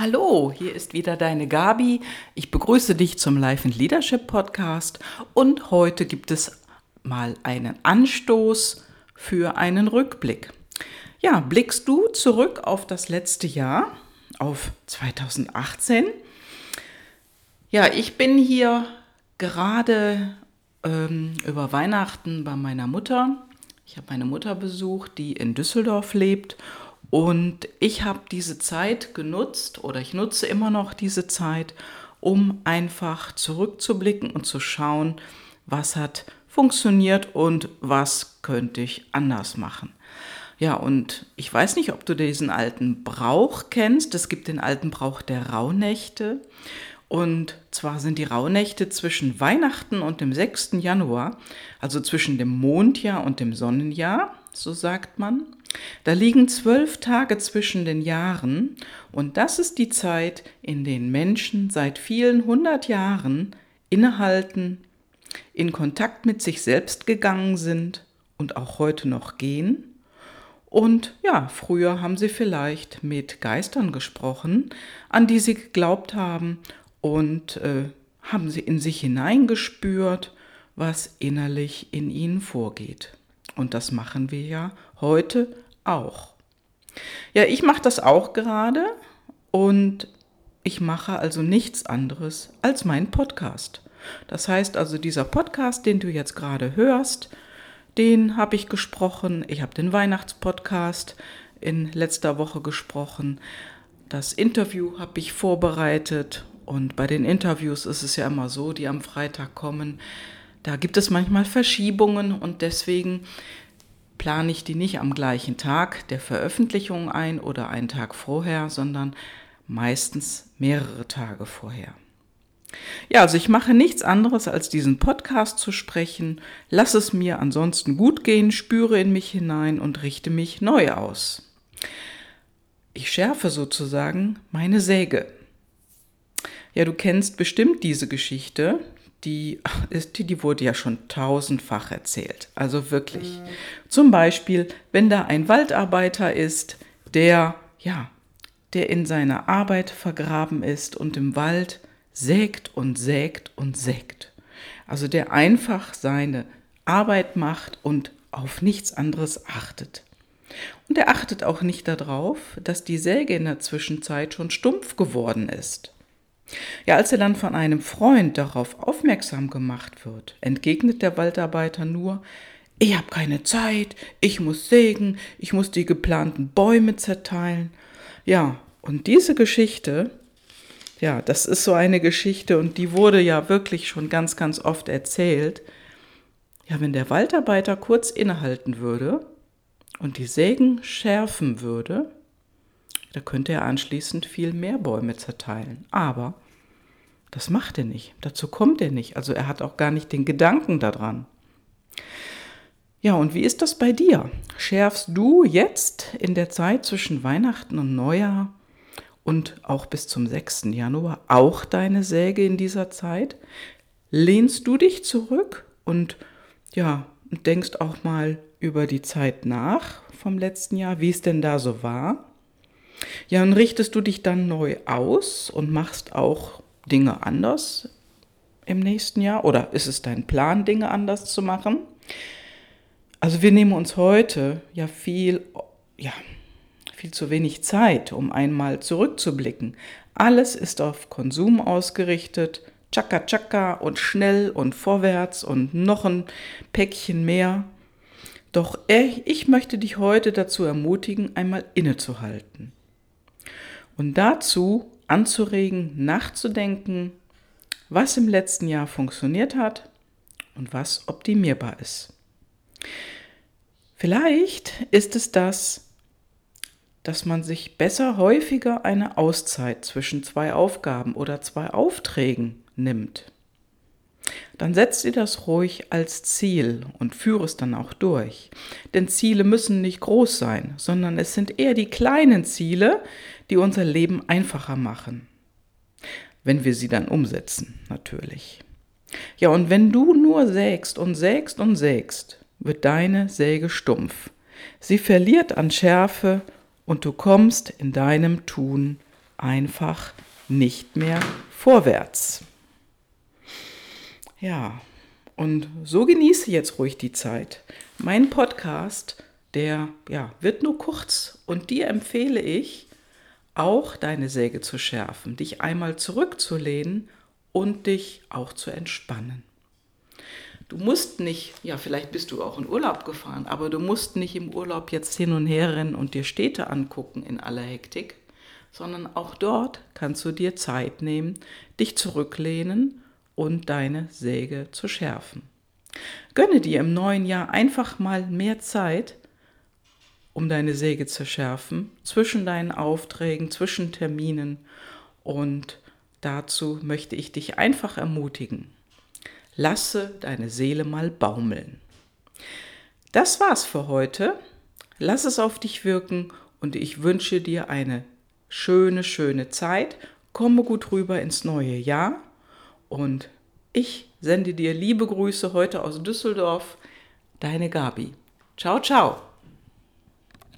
Hallo, hier ist wieder deine Gabi. Ich begrüße dich zum Life and Leadership Podcast und heute gibt es mal einen Anstoß für einen Rückblick. Ja, blickst du zurück auf das letzte Jahr, auf 2018? Ja, ich bin hier gerade ähm, über Weihnachten bei meiner Mutter. Ich habe meine Mutter besucht, die in Düsseldorf lebt und ich habe diese Zeit genutzt oder ich nutze immer noch diese Zeit, um einfach zurückzublicken und zu schauen, was hat funktioniert und was könnte ich anders machen. Ja, und ich weiß nicht, ob du diesen alten Brauch kennst. Es gibt den alten Brauch der Rauhnächte. Und zwar sind die Rauhnächte zwischen Weihnachten und dem 6. Januar, also zwischen dem Mondjahr und dem Sonnenjahr, so sagt man. Da liegen zwölf Tage zwischen den Jahren und das ist die Zeit, in der Menschen seit vielen hundert Jahren innehalten, in Kontakt mit sich selbst gegangen sind und auch heute noch gehen. Und ja, früher haben sie vielleicht mit Geistern gesprochen, an die sie geglaubt haben und äh, haben sie in sich hineingespürt, was innerlich in ihnen vorgeht. Und das machen wir ja heute auch. Ja, ich mache das auch gerade und ich mache also nichts anderes als meinen Podcast. Das heißt also, dieser Podcast, den du jetzt gerade hörst, den habe ich gesprochen. Ich habe den Weihnachtspodcast in letzter Woche gesprochen. Das Interview habe ich vorbereitet und bei den Interviews ist es ja immer so, die am Freitag kommen, da gibt es manchmal Verschiebungen und deswegen plane ich die nicht am gleichen Tag der Veröffentlichung ein oder einen Tag vorher, sondern meistens mehrere Tage vorher. Ja, also ich mache nichts anderes, als diesen Podcast zu sprechen, lass es mir ansonsten gut gehen, spüre in mich hinein und richte mich neu aus. Ich schärfe sozusagen meine Säge. Ja, du kennst bestimmt diese Geschichte die, ist, die wurde ja schon tausendfach erzählt. Also wirklich. Mhm. Zum Beispiel, wenn da ein Waldarbeiter ist, der, ja, der in seiner Arbeit vergraben ist und im Wald sägt und sägt und sägt. Also der einfach seine Arbeit macht und auf nichts anderes achtet. Und er achtet auch nicht darauf, dass die Säge in der Zwischenzeit schon stumpf geworden ist. Ja, als er dann von einem Freund darauf aufmerksam gemacht wird, entgegnet der Waldarbeiter nur, ich habe keine Zeit, ich muss sägen, ich muss die geplanten Bäume zerteilen. Ja, und diese Geschichte, ja, das ist so eine Geschichte und die wurde ja wirklich schon ganz, ganz oft erzählt. Ja, wenn der Waldarbeiter kurz innehalten würde und die Sägen schärfen würde, da könnte er anschließend viel mehr Bäume zerteilen. Aber das macht er nicht. Dazu kommt er nicht. Also er hat auch gar nicht den Gedanken daran. Ja, und wie ist das bei dir? Schärfst du jetzt in der Zeit zwischen Weihnachten und Neujahr und auch bis zum 6. Januar auch deine Säge in dieser Zeit? Lehnst du dich zurück und ja, denkst auch mal über die Zeit nach vom letzten Jahr, wie es denn da so war? Ja, und richtest du dich dann neu aus und machst auch Dinge anders im nächsten Jahr? Oder ist es dein Plan, Dinge anders zu machen? Also wir nehmen uns heute ja viel, ja, viel zu wenig Zeit, um einmal zurückzublicken. Alles ist auf Konsum ausgerichtet, tschakka tschakka und schnell und vorwärts und noch ein Päckchen mehr. Doch ich möchte dich heute dazu ermutigen, einmal innezuhalten. Und dazu anzuregen, nachzudenken, was im letzten Jahr funktioniert hat und was optimierbar ist. Vielleicht ist es das, dass man sich besser häufiger eine Auszeit zwischen zwei Aufgaben oder zwei Aufträgen nimmt. Dann setzt ihr das ruhig als Ziel und führe es dann auch durch. Denn Ziele müssen nicht groß sein, sondern es sind eher die kleinen Ziele, die unser Leben einfacher machen. Wenn wir sie dann umsetzen, natürlich. Ja, und wenn du nur sägst und sägst und sägst, wird deine Säge stumpf. Sie verliert an Schärfe und du kommst in deinem Tun einfach nicht mehr vorwärts. Ja, und so genieße jetzt ruhig die Zeit. Mein Podcast, der ja, wird nur kurz und dir empfehle ich, auch deine Säge zu schärfen, dich einmal zurückzulehnen und dich auch zu entspannen. Du musst nicht, ja, vielleicht bist du auch in Urlaub gefahren, aber du musst nicht im Urlaub jetzt hin und her rennen und dir Städte angucken in aller Hektik, sondern auch dort kannst du dir Zeit nehmen, dich zurücklehnen und deine Säge zu schärfen. Gönne dir im neuen Jahr einfach mal mehr Zeit, um deine Säge zu schärfen, zwischen deinen Aufträgen, zwischen Terminen und dazu möchte ich dich einfach ermutigen. Lasse deine Seele mal baumeln. Das war's für heute. Lass es auf dich wirken und ich wünsche dir eine schöne, schöne Zeit. Komme gut rüber ins neue Jahr und ich sende dir liebe Grüße heute aus Düsseldorf. Deine Gabi. Ciao, ciao.